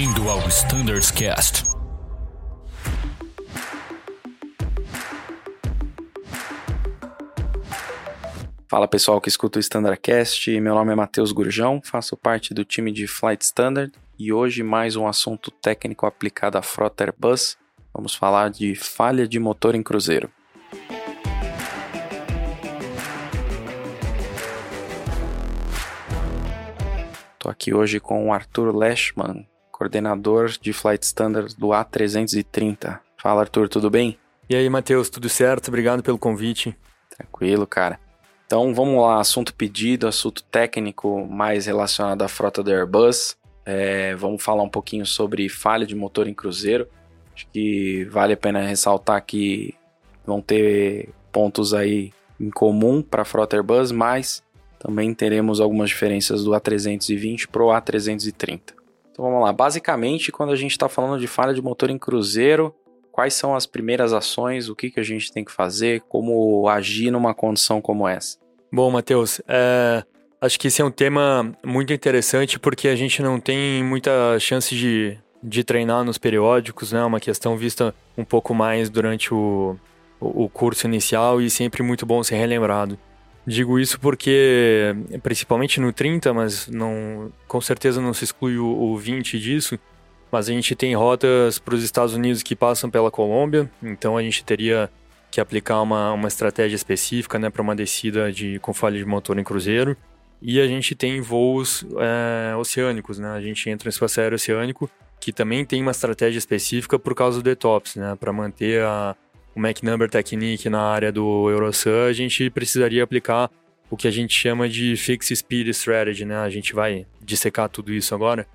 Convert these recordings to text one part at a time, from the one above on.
Bem-vindo ao Standards Cast. Fala pessoal que escuta o Standardcast, meu nome é Matheus Gurjão, faço parte do time de Flight Standard e hoje mais um assunto técnico aplicado à frota Airbus. Vamos falar de falha de motor em cruzeiro. Estou aqui hoje com o Arthur Leschman, coordenador de Flight Standard do A330. Fala Arthur, tudo bem? E aí, Matheus, tudo certo? Obrigado pelo convite. Tranquilo, cara. Então vamos lá, assunto pedido, assunto técnico mais relacionado à frota do Airbus. É, vamos falar um pouquinho sobre falha de motor em cruzeiro. Acho que vale a pena ressaltar que vão ter pontos aí em comum para a frota Airbus, mas também teremos algumas diferenças do A320 para o A330. Então vamos lá, basicamente quando a gente está falando de falha de motor em cruzeiro, quais são as primeiras ações, o que, que a gente tem que fazer, como agir numa condição como essa? Bom, Matheus, é, acho que esse é um tema muito interessante porque a gente não tem muita chance de, de treinar nos periódicos, né? É uma questão vista um pouco mais durante o, o curso inicial e sempre muito bom ser relembrado. Digo isso porque, principalmente no 30, mas não, com certeza não se exclui o, o 20 disso, mas a gente tem rotas para os Estados Unidos que passam pela Colômbia, então a gente teria que aplicar uma, uma estratégia específica né, para uma descida de, com falha de motor em cruzeiro. E a gente tem voos é, oceânicos, né? A gente entra no espaço aéreo oceânico, que também tem uma estratégia específica por causa do ETOPS, né? Para manter a, o Mac Number Technique na área do Eurosun, a gente precisaria aplicar o que a gente chama de Fixed Speed Strategy, né? A gente vai dissecar tudo isso agora,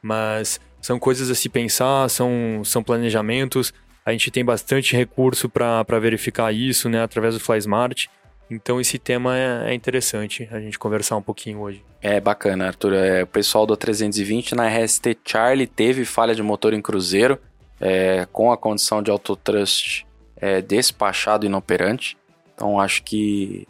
mas são coisas a se pensar, são, são planejamentos. A gente tem bastante recurso para verificar isso, né? Através do FlySmart. Então esse tema é, é, interessante a gente conversar um pouquinho hoje. É bacana, Arthur. É, o pessoal do 320 na RST Charlie teve falha de motor em cruzeiro é, com a condição de autotrust é, despachado inoperante. Então acho que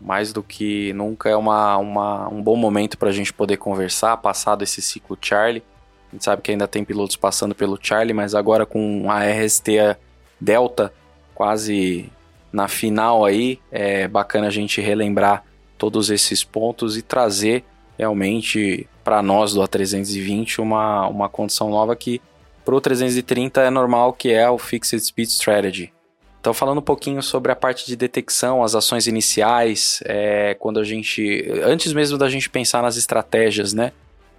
mais do que nunca é uma, uma um bom momento para a gente poder conversar, passado esse ciclo Charlie. A gente sabe que ainda tem pilotos passando pelo Charlie, mas agora com a RST Delta quase na final aí, é bacana a gente relembrar todos esses pontos e trazer realmente para nós do A320 uma, uma condição nova que para o 330 é normal que é o Fixed Speed Strategy. Então, falando um pouquinho sobre a parte de detecção, as ações iniciais, é, quando a gente. Antes mesmo da gente pensar nas estratégias, né?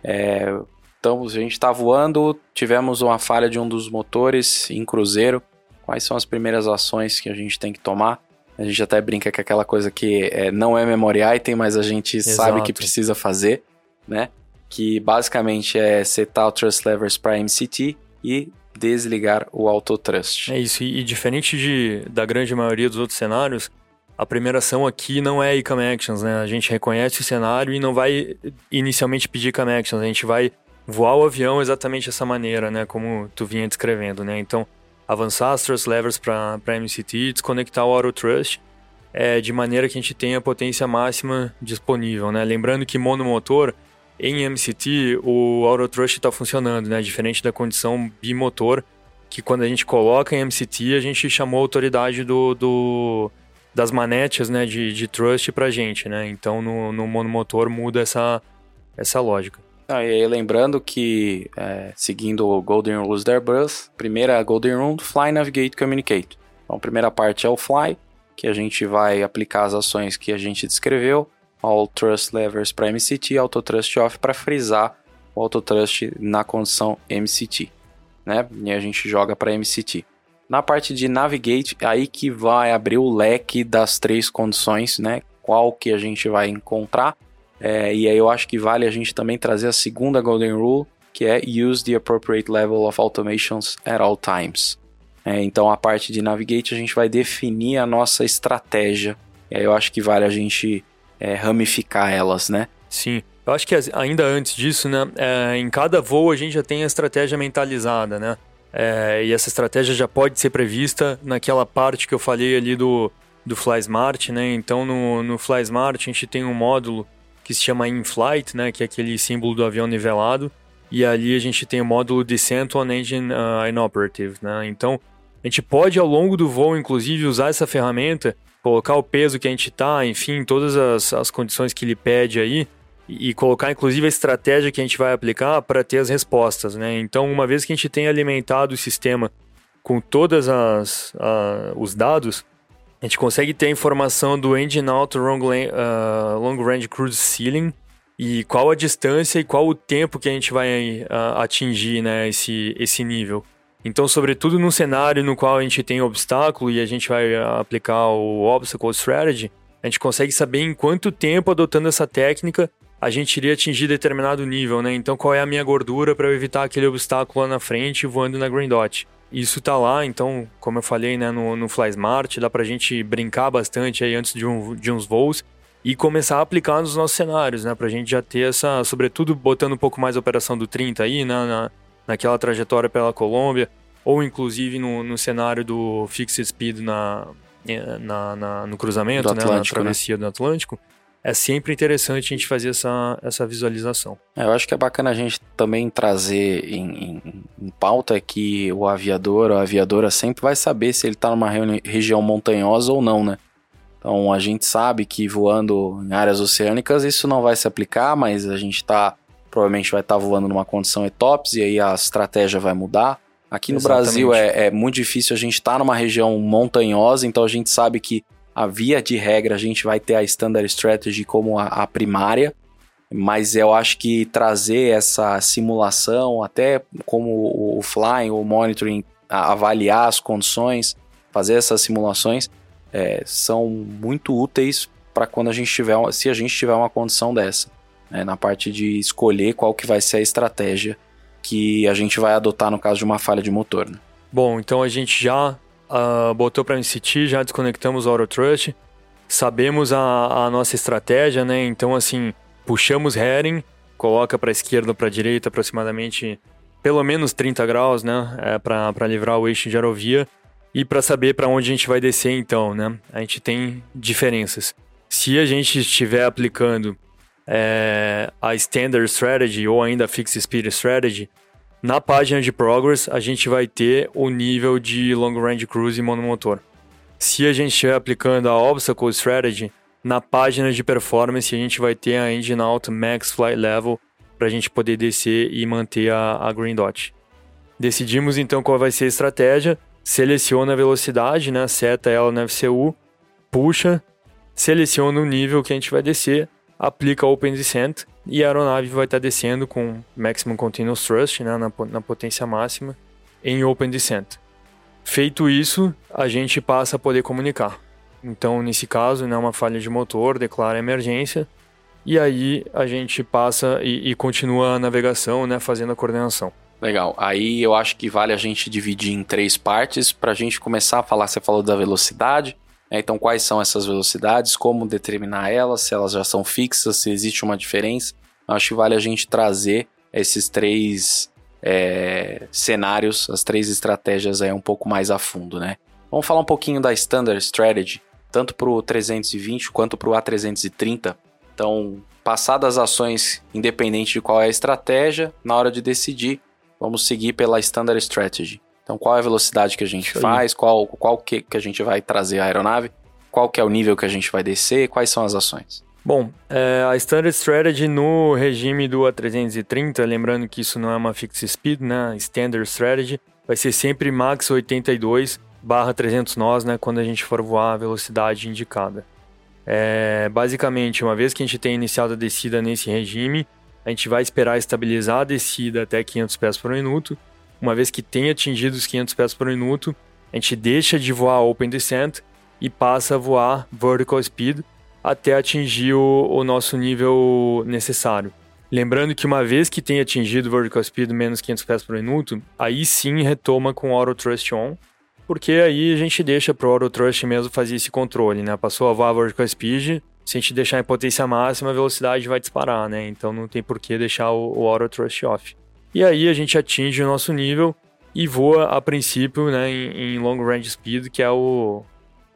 É, então, a gente está voando, tivemos uma falha de um dos motores em cruzeiro. Quais são as primeiras ações que a gente tem que tomar? A gente até brinca que aquela coisa que é, não é memory item, mas a gente Exato. sabe que precisa fazer, né? Que basicamente é setar o Trust Levers para MCT e desligar o autotrust. É isso, e, e diferente de, da grande maioria dos outros cenários, a primeira ação aqui não é ICAM Actions, né? A gente reconhece o cenário e não vai inicialmente pedir ICAM Actions, a gente vai voar o avião exatamente dessa maneira, né? Como tu vinha descrevendo, né? Então, avançar as Trust Levers para MCT, desconectar o autotrust, é, de maneira que a gente tenha a potência máxima disponível, né? Lembrando que monomotor em MCT, o Autotrust está funcionando, né? Diferente da condição bimotor, que quando a gente coloca em MCT, a gente chamou a autoridade do, do das manetes né, de, de trust para gente, né? Então, no, no monomotor muda essa, essa lógica. Ah, e aí, lembrando que, é, seguindo o Golden Rules da Airbus, primeira Golden Rule, Fly, Navigate, Communicate. Então, a primeira parte é o Fly, que a gente vai aplicar as ações que a gente descreveu. All Trust Levers para MCT, Auto Trust Off para frisar o Auto Trust na condição MCT, né? E a gente joga para MCT. Na parte de Navigate, aí que vai abrir o leque das três condições, né? Qual que a gente vai encontrar. É, e aí eu acho que vale a gente também trazer a segunda Golden Rule, que é Use the appropriate level of automations at all times. É, então a parte de Navigate a gente vai definir a nossa estratégia. E aí eu acho que vale a gente é, ramificar elas, né? Sim. Eu acho que ainda antes disso, né, é, em cada voo a gente já tem a estratégia mentalizada, né? É, e essa estratégia já pode ser prevista naquela parte que eu falei ali do, do FlySmart, né? Então no, no FlySmart a gente tem um módulo que se chama In-Flight, né? Que é aquele símbolo do avião nivelado. e ali a gente tem o módulo Descent on Engine uh, Inoperative, né? Então, a gente pode ao longo do voo, inclusive, usar essa ferramenta, colocar o peso que a gente está, enfim, todas as, as condições que ele pede aí, e, colocar inclusive a estratégia que a gente vai aplicar para ter as respostas, né? Então, uma vez que a gente tem alimentado o sistema com todas as uh, os dados, a gente consegue ter a informação do engine out long, uh, long range cruise ceiling e qual a distância e qual o tempo que a gente vai uh, atingir, né, esse esse nível. Então, sobretudo num cenário no qual a gente tem obstáculo e a gente vai aplicar o obstacle strategy, a gente consegue saber em quanto tempo adotando essa técnica a gente iria atingir determinado nível, né? Então, qual é a minha gordura para eu evitar aquele obstáculo lá na frente voando na Green Dot? Isso tá lá, então, como eu falei, né, no, no FlySmart, dá pra gente brincar bastante aí antes de, um, de uns voos e começar a aplicar nos nossos cenários, né, pra gente já ter essa, sobretudo botando um pouco mais a operação do 30 aí, né, na, naquela trajetória pela Colômbia, ou inclusive no, no cenário do Fixed Speed na, na, na no cruzamento, né, na né? travessia né? do Atlântico, é sempre interessante a gente fazer essa, essa visualização. É, eu acho que é bacana a gente também trazer em, em, em pauta que o aviador ou a aviadora sempre vai saber se ele está numa região montanhosa ou não, né? Então a gente sabe que voando em áreas oceânicas isso não vai se aplicar, mas a gente está provavelmente vai estar tá voando numa condição ETOPS e aí a estratégia vai mudar. Aqui no Exatamente. Brasil é, é, muito difícil a gente estar tá numa região montanhosa, então a gente sabe que a via de regra a gente vai ter a Standard Strategy como a, a primária, mas eu acho que trazer essa simulação, até como o flying, o monitoring, avaliar as condições, fazer essas simulações, é, são muito úteis para quando a gente tiver, se a gente tiver uma condição dessa, né, na parte de escolher qual que vai ser a estratégia que a gente vai adotar no caso de uma falha de motor. Né? Bom, então a gente já uh, botou para MCT, já desconectamos o AutoTrust, sabemos a, a, nossa estratégia, né? Então, assim, puxamos heading, coloca para esquerda para direita aproximadamente pelo menos 30 graus, né? É, para livrar o eixo de aerovia. E para saber para onde a gente vai descer, então, né? A gente tem diferenças. Se a gente estiver aplicando é, a Standard Strategy ou ainda a Fixed Speed Strategy, na página de Progress, a gente vai ter o nível de Long Range Cruise monomotor. Se a gente estiver aplicando a Obstacle Strategy, na página de Performance a gente vai ter a Engine Out Max Flight Level para a gente poder descer e manter a, a Green Dot. Decidimos então qual vai ser a estratégia, seleciona a velocidade, né, seta ela no FCU, puxa, seleciona o nível que a gente vai descer, aplica Open Descent e a aeronave vai estar descendo com Maximum Continuous Thrust, né, na, na potência máxima, em Open Descent. Feito isso, a gente passa a poder comunicar. Então, nesse caso, né, uma falha de motor, declara emergência, e aí a gente passa e, e continua a navegação, né, fazendo a coordenação. Legal. Aí eu acho que vale a gente dividir em três partes para a gente começar a falar. Você falou da velocidade? Então quais são essas velocidades, como determinar elas, se elas já são fixas, se existe uma diferença. Acho que vale a gente trazer esses três é, cenários, as três estratégias aí um pouco mais a fundo, né? Vamos falar um pouquinho da Standard Strategy, tanto para o 320 quanto para o A330. Então, passadas as ações, independente de qual é a estratégia, na hora de decidir, vamos seguir pela Standard Strategy. Então, qual é a velocidade que a gente faz, qual, qual que, que a gente vai trazer a aeronave, qual que é o nível que a gente vai descer, quais são as ações. Bom, é, a Standard Strategy no regime do A330, lembrando que isso não é uma fixed speed, né? Standard Strategy vai ser sempre max 82 barra 300 nós, né? Quando a gente for voar a velocidade indicada. É, basicamente, uma vez que a gente tem iniciado a descida nesse regime, a gente vai esperar estabilizar a descida até 500 pés por minuto. Uma vez que tenha atingido os 500 pés por minuto, a gente deixa de voar Open Descent e passa a voar Vertical Speed, até atingir o, o nosso nível necessário. Lembrando que uma vez que tenha atingido vertical speed menos 500 pés por minuto, aí sim retoma com Auto Thrust on, porque aí a gente deixa para o Auto Thrust mesmo fazer esse controle, né? Passou a voar vertical speed, se a gente deixar em potência máxima, a velocidade vai disparar, né? Então não tem por que deixar o, o Auto Thrust off. E aí a gente atinge o nosso nível e voa a princípio, né, em, em long range speed, que é o,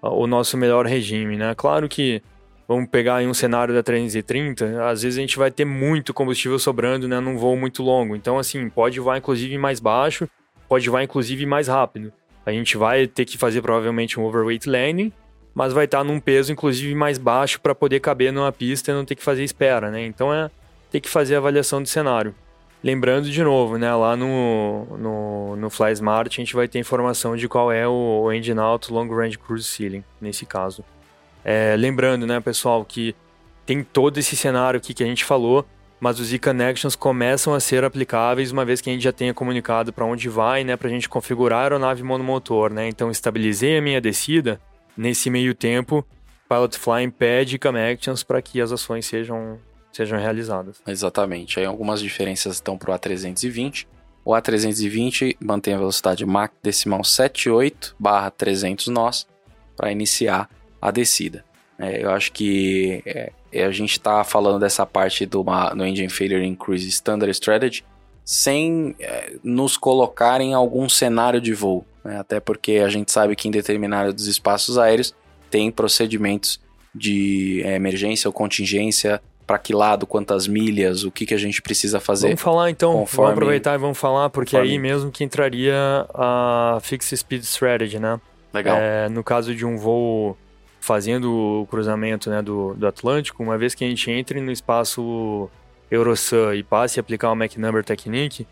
o nosso melhor regime, né? Claro que vamos pegar em um cenário da 330, às vezes a gente vai ter muito combustível sobrando, né, num voo muito longo. Então, assim, pode voar inclusive mais baixo, pode voar inclusive mais rápido. A gente vai ter que fazer provavelmente um overweight landing, mas vai estar num peso inclusive mais baixo para poder caber numa pista e não ter que fazer espera, né? Então é ter que fazer avaliação do cenário. Lembrando de novo, né, lá no, no, no Fly Smart a gente vai ter informação de qual é o, o Engine Out Long Range Cruise Ceiling, nesse caso. É, lembrando, né, pessoal, que tem todo esse cenário aqui que a gente falou, mas os e-connections começam a ser aplicáveis uma vez que a gente já tenha comunicado para onde vai, né, para a gente configurar a aeronave monomotor, né? Então estabilizei a minha descida, nesse meio tempo, Pilot Flying pede connections para que as ações sejam sejam realizadas. Exatamente. Aí algumas diferenças estão para o A320. O A320 mantém a velocidade Mach decimal 78 barra 300 nós para iniciar a descida. É, eu acho que é, a gente está falando dessa parte do no Engine Failure Increase Standard Strategy sem é, nos colocar em algum cenário de voo. Né? Até porque a gente sabe que em determinados espaços aéreos tem procedimentos de é, emergência ou contingência para que lado, quantas milhas, o que, que a gente precisa fazer. Vamos falar então, conforme, vamos aproveitar e vamos falar, porque conforme... aí mesmo que entraria a Fixed Speed Strategy, né? Legal. É, no caso de um voo fazendo o cruzamento né, do, do Atlântico, uma vez que a gente entre no espaço Eurosun e passe a aplicar o Mach Number Technique,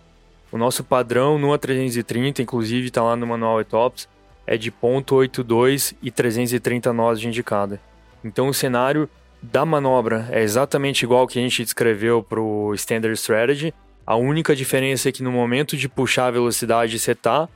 o nosso padrão no A330, inclusive está lá no manual ETOPS, é de .82 e 330 nós de indicada. Então o cenário da manobra é exatamente igual que a gente descreveu para o Standard Strategy. A única diferença é que no momento de puxar a velocidade e setar,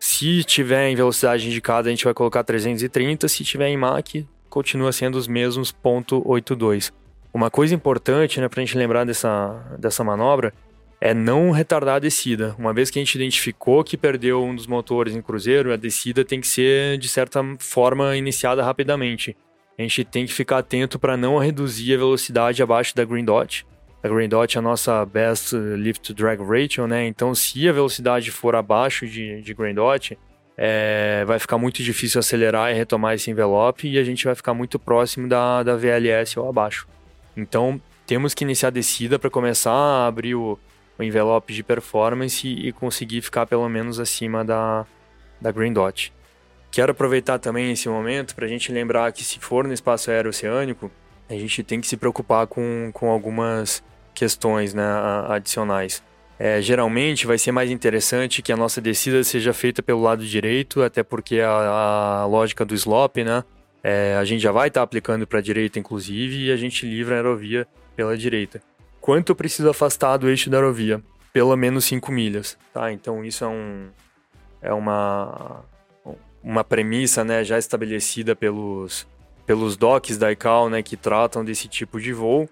se tiver em velocidade indicada, a gente vai colocar 330, se tiver em Mach, continua sendo os mesmos .82. Uma coisa importante, né, para a gente lembrar dessa, dessa manobra, é não retardar a descida. Uma vez que a gente identificou que perdeu um dos motores em cruzeiro, a descida tem que ser, de certa forma, iniciada rapidamente a gente tem que ficar atento para não reduzir a velocidade abaixo da Green Dot. A Green Dot é a nossa Best Lift to Drag Ratio, né? Então, se a velocidade for abaixo de, de Green Dot, é, vai ficar muito difícil acelerar e retomar esse envelope e a gente vai ficar muito próximo da, da VLS ou abaixo. Então, temos que iniciar a descida para começar a abrir o, o envelope de performance e, e conseguir ficar pelo menos acima da, da Green Dot. Quero aproveitar também esse momento para a gente lembrar que se for no espaço aéreo oceânico, a gente tem que se preocupar com, com algumas questões né, adicionais. É, geralmente vai ser mais interessante que a nossa descida seja feita pelo lado direito, até porque a, a lógica do slope, né? É, a gente já vai estar tá aplicando para a direita, inclusive, e a gente livra a aerovia pela direita. Quanto eu preciso afastar do eixo da aerovia? Pelo menos 5 milhas, tá? Então isso é um é uma uma premissa né, já estabelecida pelos, pelos docs da ICAO né, que tratam desse tipo de voo.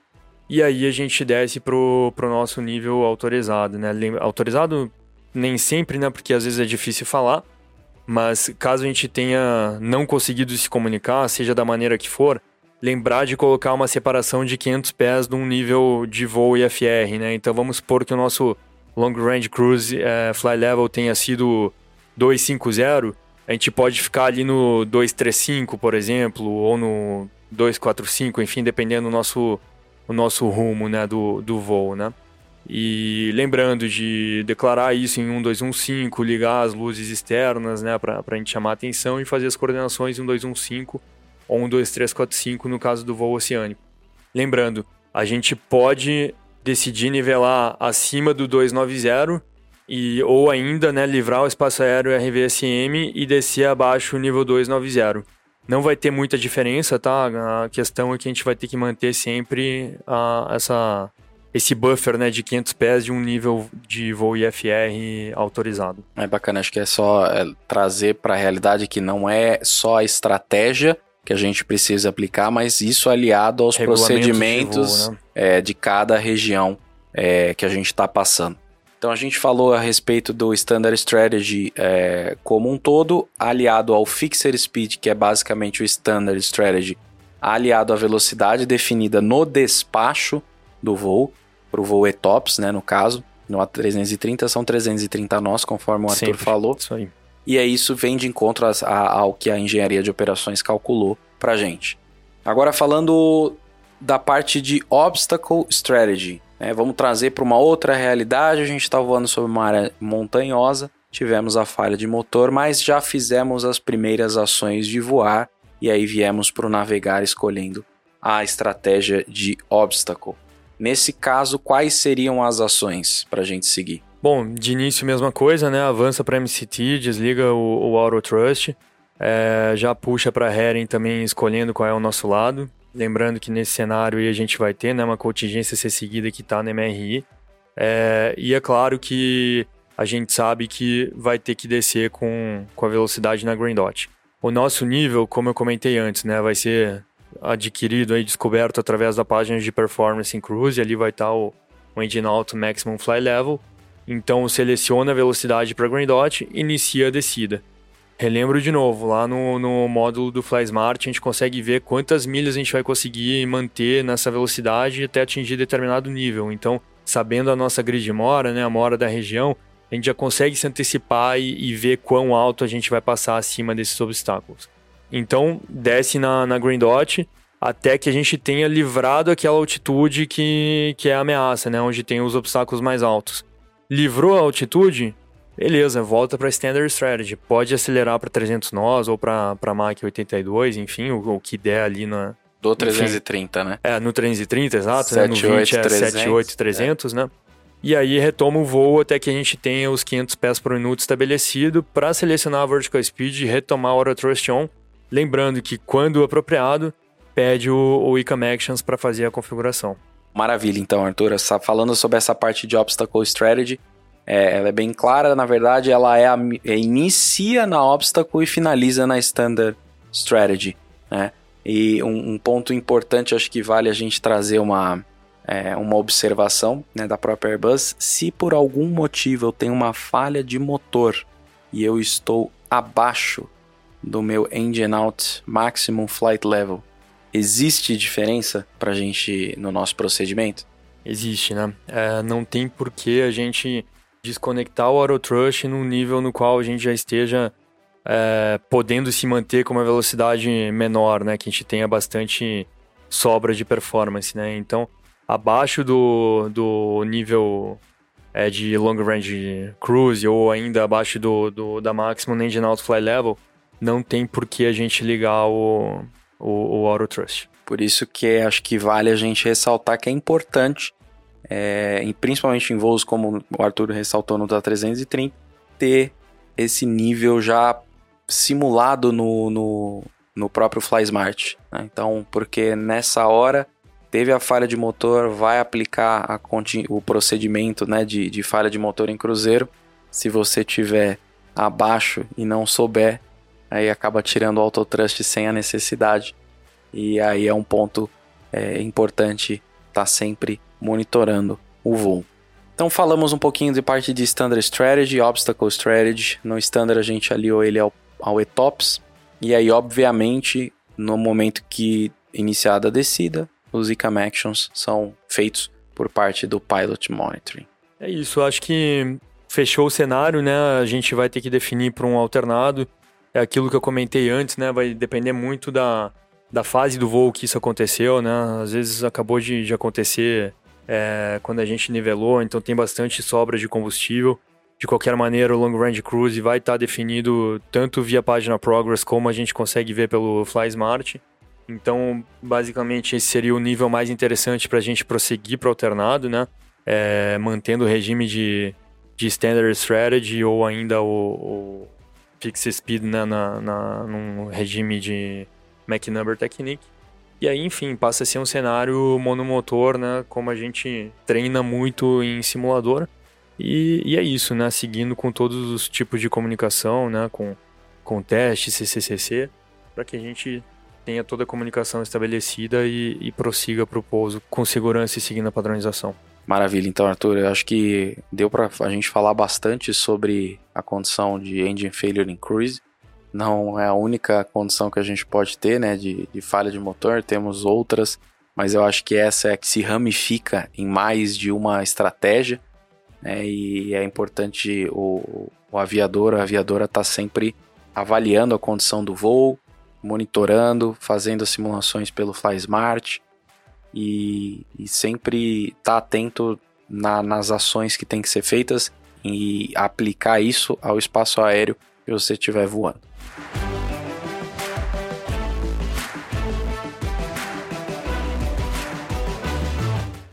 E aí a gente desce pro, pro nosso nível autorizado, né? Autorizado nem sempre, né? Porque às vezes é difícil falar. Mas caso a gente tenha não conseguido se comunicar, seja da maneira que for, lembrar de colocar uma separação de 500 pés de um nível de voo IFR, né? Então vamos supor que o nosso Long Range Cruise é, Fly Level tenha sido 250, a gente pode ficar ali no 235, por exemplo, ou no 245, enfim, dependendo do nosso, o nosso rumo né, do, do voo, né? E lembrando de declarar isso em 1215, ligar as luzes externas, né, para a gente chamar a atenção e fazer as coordenações em 1215 ou 12345 no caso do voo oceânico. Lembrando, a gente pode decidir nivelar acima do 290 e ou ainda, né, livrar o espaço aéreo RVSM e descer abaixo o nível 290. Não vai ter muita diferença, tá? A questão é que a gente vai ter que manter sempre a, essa, esse buffer né, de 500 pés de um nível de voo IFR autorizado. É bacana, acho que é só é, trazer para a realidade que não é só a estratégia que a gente precisa aplicar, mas isso aliado aos procedimentos de, voo, né? é, de cada região é, que a gente está passando. Então a gente falou a respeito do Standard Strategy é, como um todo, aliado ao Fixer Speed, que é basicamente o Standard Strategy, aliado à velocidade definida no despacho do voo, para o voo ETOPS, né, no caso. No A330 são 330 nós, conforme o Arthur Sempre. falou. Isso aí. E é isso vem de encontro a, a, ao que a engenharia de operações calculou para gente. Agora falando da parte de Obstacle Strategy. Né? Vamos trazer para uma outra realidade. A gente está voando sobre uma área montanhosa, tivemos a falha de motor, mas já fizemos as primeiras ações de voar e aí viemos para o navegar escolhendo a estratégia de obstacle. Nesse caso, quais seriam as ações para a gente seguir? Bom, de início mesma coisa, né? Avança para MCT, desliga o, o Auto Trust, é, já puxa para Heren também escolhendo qual é o nosso lado. Lembrando que nesse cenário aí a gente vai ter né, uma contingência ser seguida que está na MRI. É, e é claro que a gente sabe que vai ter que descer com, com a velocidade na Green Dot. O nosso nível, como eu comentei antes, né, vai ser adquirido e descoberto através da página de Performance em Cruise. Ali vai estar tá o, o Engine Auto Maximum Fly Level. Então seleciona a velocidade para Green Dot, inicia a descida. Relembro de novo, lá no, no módulo do FlySmart a gente consegue ver quantas milhas a gente vai conseguir manter nessa velocidade até atingir determinado nível. Então, sabendo a nossa grid mora, né, a mora da região, a gente já consegue se antecipar e, e, ver quão alto a gente vai passar acima desses obstáculos. Então, desce na, na Green Dot até que a gente tenha livrado aquela altitude que, que é a ameaça, né, onde tem os obstáculos mais altos. Livrou a altitude, Beleza, volta para Standard Strategy. Pode acelerar para 300 nós ou para Mach 82, enfim, o, o, que der ali na. Do 330, enfim. né? É, no 330, exato. 7, né? No 20 8, é 78, 300, é. né? E aí retoma o voo até que a gente tenha os 500 pés por minuto estabelecido para selecionar a vertical speed e retomar o auto thrust on. Lembrando que quando apropriado, pede o, o ICAM Actions para fazer a configuração. Maravilha, então, Arthur. Falando sobre essa parte de Obstacle Strategy, é, ela é bem clara, na verdade, ela é, a, é, inicia na obstacle e finaliza na standard strategy, né? E um, um, ponto importante, acho que vale a gente trazer uma, é, uma observação né, da própria Airbus. Se por algum motivo eu tenho uma falha de motor e eu estou abaixo do meu engine out maximum flight level, existe diferença para a gente no nosso procedimento? Existe, né? É, não tem por que a gente desconectar o AutoTrust num nível no qual a gente já esteja é, podendo se manter com uma velocidade menor, né? Que a gente tenha bastante sobra de performance, né? Então, abaixo do, do nível é, de long range cruise ou ainda abaixo do, do da maximum engine out fly level, não tem por que a gente ligar o, o, o Auto Trust. Por isso que acho que vale a gente ressaltar que é importante é, e principalmente em voos como o Arthur ressaltou no da 330, ter esse nível já simulado no, no, no próprio FlySmart. Né? Então, porque nessa hora teve a falha de motor, vai aplicar o procedimento né, de, de falha de motor em cruzeiro. Se você tiver abaixo e não souber, aí acaba tirando o autotrust sem a necessidade. E aí é um ponto é, importante tá sempre monitorando o voo. Então falamos um pouquinho de parte de Standard Strategy, Obstacle Strategy. No Standard a gente aliou ele ao, ao ETOPS. E aí, obviamente, no momento que iniciada a descida, os ICAM Actions são feitos por parte do Pilot Monitoring. É isso, acho que fechou o cenário, né? A gente vai ter que definir para um alternado. É aquilo que eu comentei antes, né? Vai depender muito da, da fase do voo que isso aconteceu, né? Às vezes acabou de, de acontecer é, quando a gente nivelou, então tem bastante sobra de combustível. De qualquer maneira, o Long Range Cruise vai estar tá definido tanto via página Progress como a gente consegue ver pelo FlySmart. Então, basicamente, esse seria o nível mais interessante para a gente prosseguir para o alternado, né? É, mantendo o regime de, de Standard Strategy ou ainda o, o Fixed Speed né? na, na, num regime de Mach Number Technique. E aí, enfim, passa a ser um cenário monomotor, né? Como a gente treina muito em simulador. E, e é isso, né? Seguindo com todos os tipos de comunicação, né? Com, com teste, CCCC, para que a gente tenha toda a comunicação estabelecida e, e prossiga para o pouso com segurança e seguindo a padronização. Maravilha, então Arthur, eu acho que deu para a gente falar bastante sobre a condição de engine failure in cruise não é a única condição que a gente pode ter, né, de, de falha de motor, temos outras, mas eu acho que essa é que se ramifica em mais de uma estratégia, né, e é importante o, o aviador, a aviadora tá sempre avaliando a condição do voo, monitorando, fazendo as simulações pelo FlySmart e, e sempre estar tá atento na, nas ações que tem que ser feitas e aplicar isso ao espaço aéreo que você estiver voando.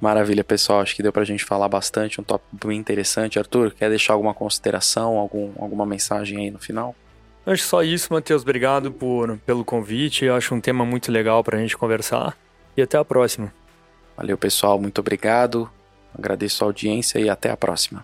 Maravilha, pessoal. Acho que deu pra gente falar bastante, um tópico bem interessante. Arthur, quer deixar alguma consideração, algum, alguma mensagem aí no final? Acho só isso, Matheus. Obrigado por, pelo convite. Eu acho um tema muito legal pra gente conversar. E até a próxima. Valeu, pessoal. Muito obrigado. Agradeço a audiência e até a próxima.